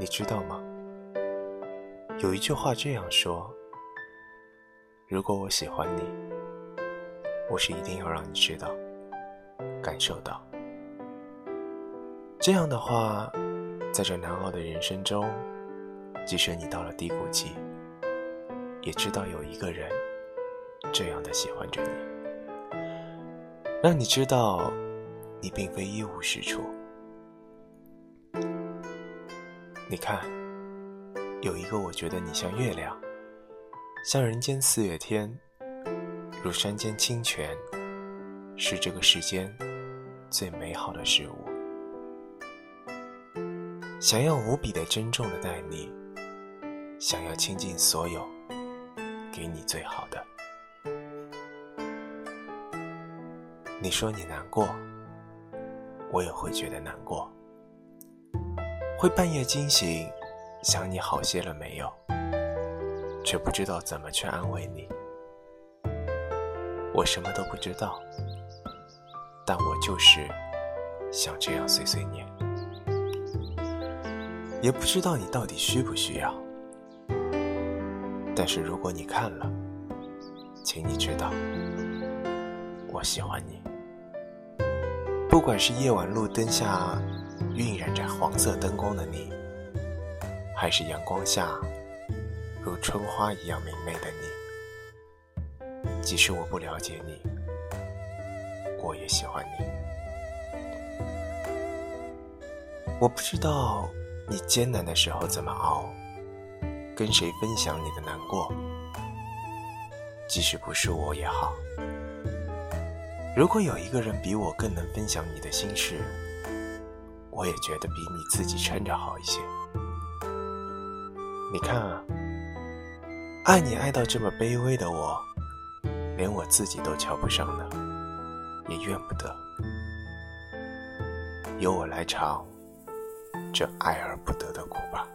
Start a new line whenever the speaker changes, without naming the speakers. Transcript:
你知道吗？有一句话这样说：如果我喜欢你，我是一定要让你知道、感受到。这样的话，在这难熬的人生中，即使你到了低谷期，也知道有一个人这样的喜欢着你，让你知道你并非一无是处。你看，有一个我觉得你像月亮，像人间四月天，如山间清泉，是这个世间最美好的事物。想要无比的珍重的待你，想要倾尽所有，给你最好的。你说你难过，我也会觉得难过。会半夜惊醒，想你好些了没有？却不知道怎么去安慰你。我什么都不知道，但我就是想这样碎碎念。也不知道你到底需不需要，但是如果你看了，请你知道，我喜欢你。不管是夜晚路灯下。晕染着黄色灯光的你，还是阳光下如春花一样明媚的你。即使我不了解你，我也喜欢你。我不知道你艰难的时候怎么熬，跟谁分享你的难过。即使不是我也好。如果有一个人比我更能分享你的心事。我也觉得比你自己撑着好一些。你看啊，爱你爱到这么卑微的我，连我自己都瞧不上呢，也怨不得。由我来尝这爱而不得的苦吧。